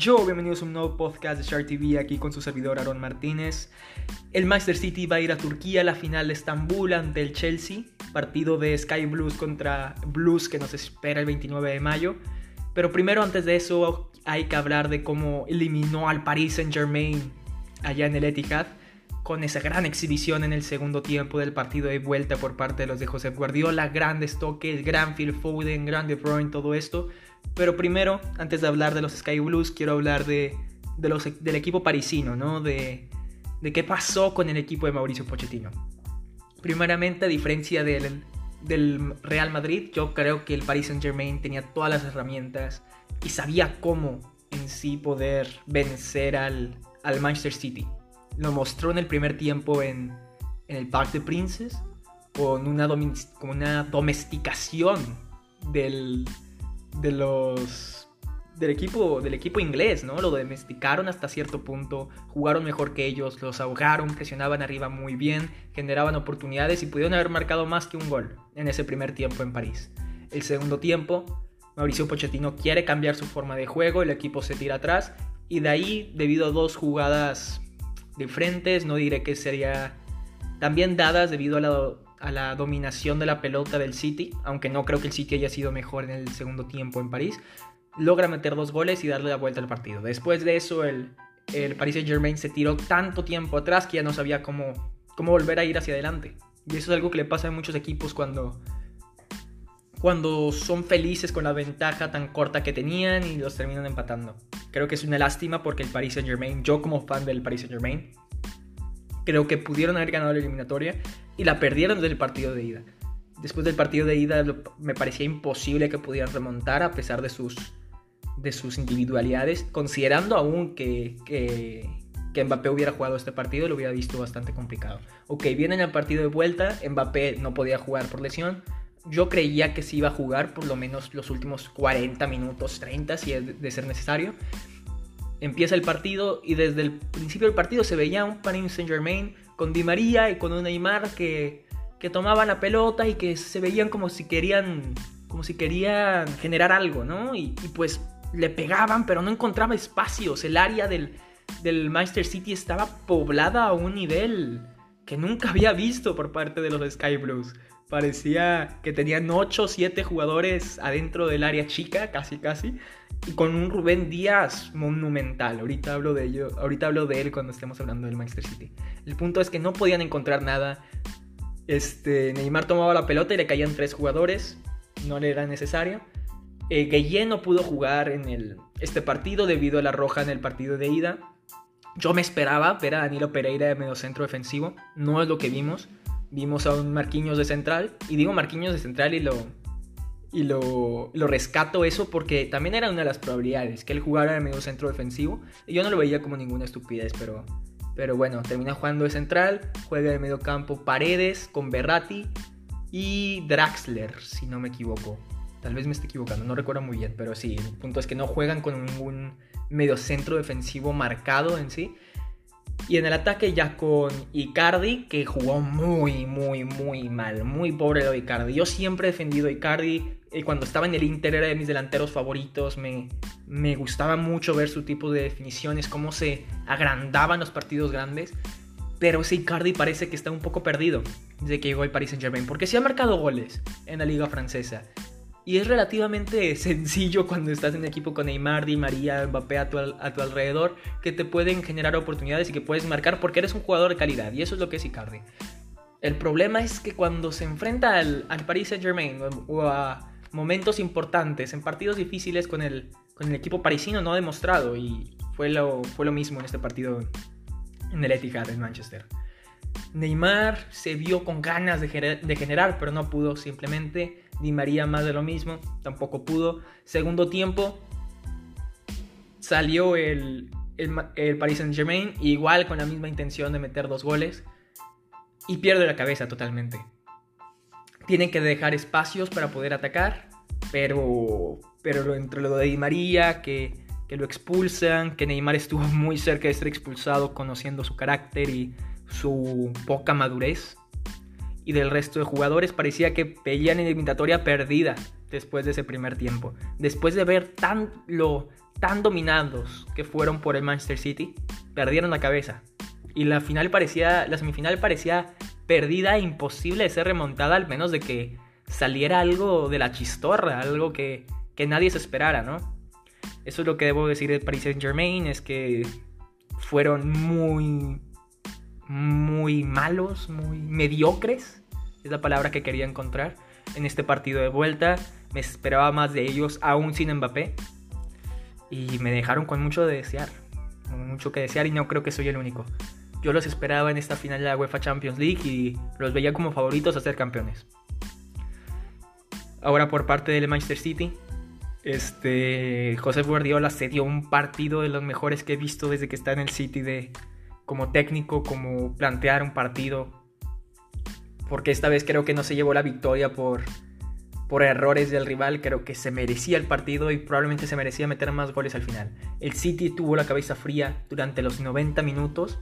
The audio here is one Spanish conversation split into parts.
Yo, bienvenidos a un nuevo podcast de Shark TV aquí con su servidor Aaron Martínez. El Manchester City va a ir a Turquía a la final de Estambul ante el Chelsea, partido de Sky Blues contra Blues que nos espera el 29 de mayo. Pero primero, antes de eso, hay que hablar de cómo eliminó al Paris Saint Germain allá en el Etihad con esa gran exhibición en el segundo tiempo del partido de vuelta por parte de los de Josep Guardiola, grandes toques, gran Phil Foden, gran De Bruyne, todo esto. Pero primero, antes de hablar de los Sky Blues, quiero hablar de, los, del equipo parisino, ¿no? De, de qué pasó con el equipo de Mauricio Pochettino. Primeramente, a diferencia del, del Real Madrid, yo creo que el Paris Saint Germain tenía todas las herramientas y sabía cómo en sí poder vencer al, al Manchester City. Lo mostró en el primer tiempo en, el Parc de Princes con una, con una domesticación del, de los del equipo del equipo inglés, ¿no? Lo domesticaron hasta cierto punto, jugaron mejor que ellos, los ahogaron, presionaban arriba muy bien, generaban oportunidades y pudieron haber marcado más que un gol en ese primer tiempo en París. El segundo tiempo, Mauricio Pochettino quiere cambiar su forma de juego, el equipo se tira atrás y de ahí, debido a dos jugadas de frentes, no diré que sería también dadas debido a la a la dominación de la pelota del City, aunque no creo que el City haya sido mejor en el segundo tiempo en París, logra meter dos goles y darle la vuelta al partido. Después de eso, el, el Paris Saint Germain se tiró tanto tiempo atrás que ya no sabía cómo, cómo volver a ir hacia adelante. Y eso es algo que le pasa a muchos equipos cuando, cuando son felices con la ventaja tan corta que tenían y los terminan empatando. Creo que es una lástima porque el Paris Saint Germain, yo como fan del Paris Saint Germain, creo que pudieron haber ganado la eliminatoria y la perdieron desde el partido de ida. Después del partido de ida me parecía imposible que pudieran remontar a pesar de sus, de sus individualidades, considerando aún que, que, que Mbappé hubiera jugado este partido, lo hubiera visto bastante complicado. Ok, vienen al partido de vuelta, Mbappé no podía jugar por lesión. Yo creía que sí iba a jugar por lo menos los últimos 40 minutos, 30 si es de ser necesario. Empieza el partido y desde el principio del partido se veía un Paris Saint Germain con Di María y con un Neymar que, que tomaban la pelota y que se veían como si querían, como si querían generar algo, ¿no? Y, pues le pegaban, pero no encontraba espacios. El área del, del Manchester City estaba poblada a un nivel que nunca había visto por parte de los Sky Blues. Parecía que tenían 8 o 7 jugadores adentro del área chica, casi casi, y con un Rubén Díaz monumental. Ahorita hablo de ello, ahorita hablo de él cuando estemos hablando del Manchester City. El punto es que no podían encontrar nada. Este, Neymar tomaba la pelota y le caían tres jugadores, no le era necesario. Eh, Gueye no pudo jugar en el, este partido debido a la roja en el partido de ida. Yo me esperaba ver a Danilo Pereira de medio centro defensivo, no es lo que vimos. Vimos a un Marquinhos de central, y digo Marquinhos de central y lo, y lo, lo, rescato eso porque también era una de las probabilidades que él jugara de medio centro defensivo. Y yo no lo veía como ninguna estupidez, pero, pero bueno, termina jugando de central, juega de medio campo Paredes con Berratti y Draxler, si no me equivoco. Tal vez me esté equivocando, no recuerdo muy bien, pero sí, el punto es que no juegan con ningún medio centro defensivo marcado en sí. Y en el ataque ya con Icardi, que jugó muy, muy, muy mal. Muy pobre lo de Icardi. Yo siempre he defendido a Icardi. Y cuando estaba en el Inter era de mis delanteros favoritos. Me, me gustaba mucho ver su tipo de definiciones, cómo se agrandaban los partidos grandes. Pero ese Icardi parece que está un poco perdido desde que llegó al Paris Saint Germain. Porque sí ha marcado goles en la liga francesa. Y es relativamente sencillo cuando estás en equipo con Neymar, Di María, Mbappé a tu, a tu, alrededor, que te pueden generar oportunidades y que puedes marcar porque eres un jugador de calidad. Y eso es lo que es Icardi. El problema es que cuando se enfrenta al, al Paris Saint Germain o a momentos importantes, en partidos difíciles con el, con el equipo parisino, no ha demostrado. Y fue lo, fue lo mismo en este partido en el Etihad en Manchester. Neymar se vio con ganas de, de generar, pero no pudo simplemente Di María más de lo mismo, tampoco pudo. Segundo tiempo, salió el, el, Paris Saint Germain, igual con la misma intención de meter dos goles, y pierde la cabeza totalmente. Tienen que dejar espacios para poder atacar, pero, pero entre lo de Di María, que, que lo expulsan, que Neymar estuvo muy cerca de ser expulsado conociendo su carácter y su poca madurez y del resto de jugadores parecía que veían eliminatoria perdida después de ese primer tiempo. Después de ver tan, lo, tan dominados que fueron por el Manchester City, perdieron la cabeza. Y la final parecía, la semifinal parecía perdida e imposible de ser remontada, al menos de que saliera algo de la chistorra, algo que, que nadie se esperara, ¿no? Eso es lo que debo decir de Paris Saint Germain, es que fueron muy, muy malos, muy mediocres, es la palabra que quería encontrar en este partido de vuelta. Me esperaba más de ellos, aún sin Mbappé. Y me dejaron con mucho de desear, mucho que desear y no creo que soy el único. Yo los esperaba en esta final de la UEFA Champions League y los veía como favoritos a ser campeones. Ahora por parte del Manchester City, este José Guardiola se dio un partido de los mejores que he visto desde que está en el City de como técnico, como plantear un partido. Porque esta vez creo que no se llevó la victoria por por errores del rival, creo que se merecía el partido y probablemente se merecía meter más goles al final. El City tuvo la cabeza fría durante los 90 minutos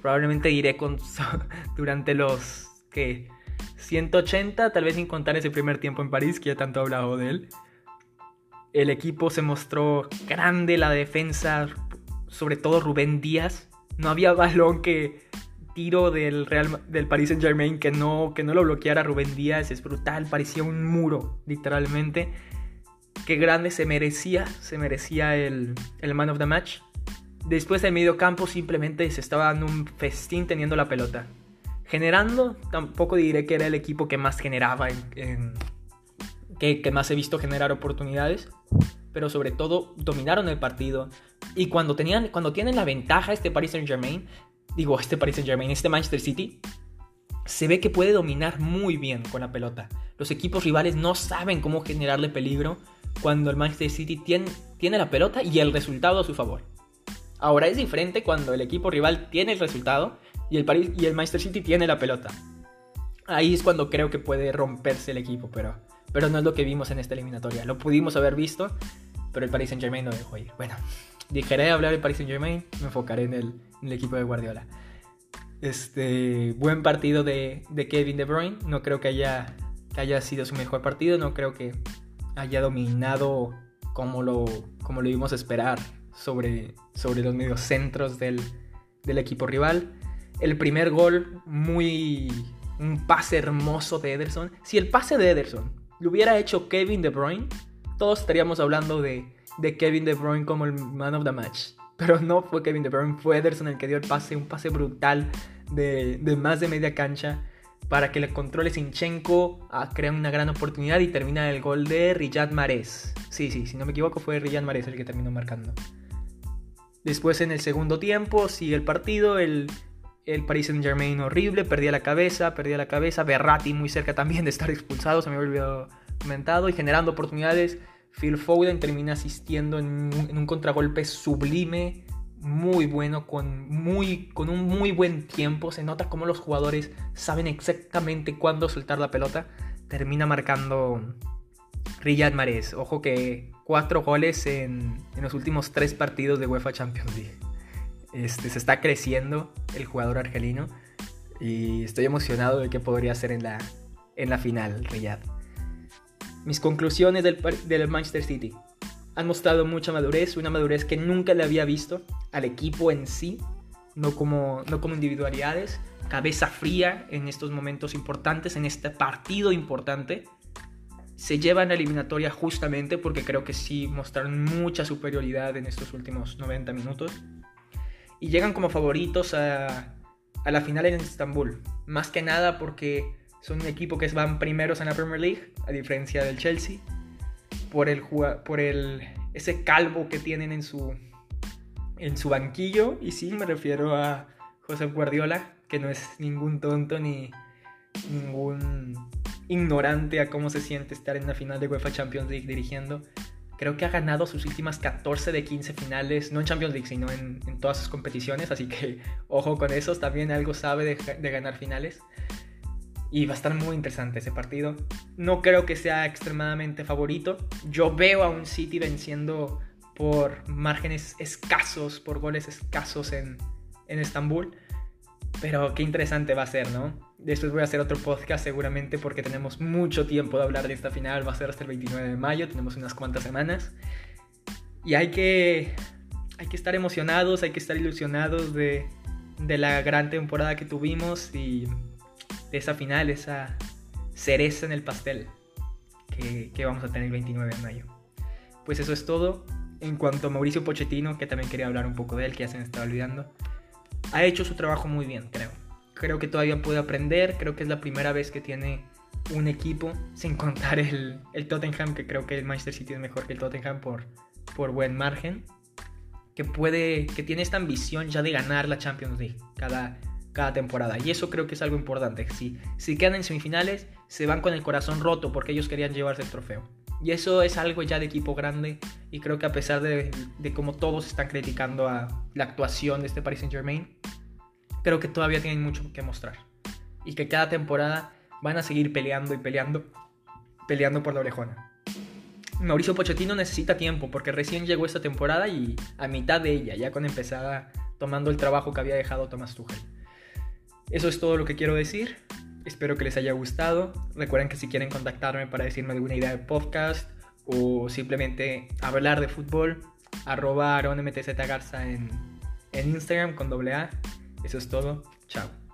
Probablemente iré con durante los que 180, tal vez sin contar ese primer tiempo en París, que ya tanto he hablado de él. El equipo se mostró grande, la defensa, sobre todo Rubén Díaz. No había balón que tiro del Real del Paris Saint Germain que no, que no lo bloqueara Rubén Díaz. Es brutal, parecía un muro, literalmente. Qué grande se merecía, se merecía el, el man of the match. Después del medio campo simplemente se estaba dando un festín teniendo la pelota. Generando, tampoco diré que era el equipo que más generaba, en, que, que, más he visto generar oportunidades, pero sobre todo dominaron el partido. Y cuando, tenían, cuando tienen la ventaja este Paris Saint Germain, digo este Paris Saint Germain, este Manchester City, se ve que puede dominar muy bien con la pelota. Los equipos rivales no saben cómo generarle peligro cuando el Manchester City tiene, la pelota y el resultado a su favor. Ahora es diferente cuando el equipo rival tiene el resultado y el, Paris, y el Manchester City tiene la pelota. Ahí es cuando creo que puede romperse el equipo, pero, pero no es lo que vimos en esta eliminatoria. Lo pudimos haber visto, pero el Paris Saint Germain no dejó ir. Bueno, dejaré hablar del Paris Saint Germain, me enfocaré en el, el equipo de Guardiola. Este, buen partido de, de, Kevin De Bruyne. No creo que haya, que haya sido su mejor partido. No creo que haya dominado como lo, como lo íbamos a esperar sobre, sobre los mediocentros del, del equipo rival. El primer gol, muy. un pase hermoso de Ederson. Si el pase de Ederson lo hubiera hecho Kevin De Bruyne, todos estaríamos hablando de, de Kevin De Bruyne como el man of the match. Pero no fue Kevin De Bruyne, fue Ederson el que dio el pase, un pase brutal de, de más de media cancha para que le controle Sinchenko, ah, crea una gran oportunidad y termina el gol de Riyad Mahrez. Sí, sí, si no me equivoco fue Riyad Mahrez el que terminó marcando. Después en el segundo tiempo sigue el partido, el, el Paris Saint Germain horrible, perdía la cabeza, perdía la cabeza, Berratti muy cerca también de estar expulsado, se me había olvidado comentado, y generando oportunidades, Phil Foden termina asistiendo en un, en contragolpe sublime, muy bueno, con, muy, con un muy buen tiempo, se nota como los jugadores saben exactamente cuándo soltar la pelota, termina marcando Riyad Mahrez, ojo que cuatro goles en, los últimos tres partidos de UEFA Champions League. Este, se está creciendo el jugador argelino y estoy emocionado de qué podría hacer en la, en la final, Riyad. Mis conclusiones del, del Manchester City. Han mostrado mucha madurez, una madurez que nunca le había visto al equipo en sí, no como, no como individualidades. Cabeza fría en estos momentos importantes, en este partido importante se llevan la eliminatoria justamente porque creo que sí mostraron mucha superioridad en estos últimos 90 minutos. Y llegan como favoritos a, a la final en Estambul. Más que nada porque son un equipo que van primeros en la Premier League, a diferencia del Chelsea. Por, el, por el, ese calvo que tienen en su, en su banquillo. Y sí, me refiero a José Guardiola, que no es ningún tonto ni ningún ignorante a cómo se siente estar en la final de UEFA Champions League dirigiendo. Creo que ha ganado sus últimas 14 de 15 finales, no en Champions League, sino en, todas sus competiciones, así que ojo con eso, también algo sabe de, ganar finales. Y va a estar muy interesante ese partido. No creo que sea extremadamente favorito. Yo veo a un City venciendo por márgenes escasos, por goles escasos en, en Estambul. Pero qué interesante va a ser, ¿no? Después voy a hacer otro podcast seguramente porque tenemos mucho tiempo de hablar de esta final. Va a ser hasta el 29 de mayo, tenemos unas cuantas semanas. Y hay que, hay que estar emocionados, hay que estar ilusionados de, de la gran temporada que tuvimos y esa final, esa cereza en el pastel que, vamos a tener el 29 de mayo. Pues eso es todo. En cuanto a Mauricio Pochettino, que también quería hablar un poco de él, que ya se me estaba olvidando, ha hecho su trabajo muy bien, creo. Creo que todavía puede aprender, creo que es la primera vez que tiene un equipo, sin contar el, el Tottenham, que creo que el Manchester City es mejor que el Tottenham por, por buen margen, que puede, que tiene esta ambición ya de ganar la Champions League cada, cada temporada. Y eso creo que es algo importante. Si, si quedan en semifinales, se van con el corazón roto porque ellos querían llevarse el trofeo. Y eso es algo ya de equipo grande. Y creo que a pesar de, de cómo todos están criticando a la actuación de este Paris Saint Germain, creo que todavía tienen mucho que mostrar. Y que cada temporada van a seguir peleando y peleando, peleando por la orejona. Mauricio Pochettino necesita tiempo porque recién llegó esta temporada y a mitad de ella, ya con empezada tomando el trabajo que había dejado Thomas Tuchel. Eso es todo lo que quiero decir. Espero que les haya gustado. Recuerden que si quieren contactarme para decirme alguna idea de podcast o simplemente hablar de fútbol, arroba Garza en, en Instagram con doble A. Eso es todo. Chao.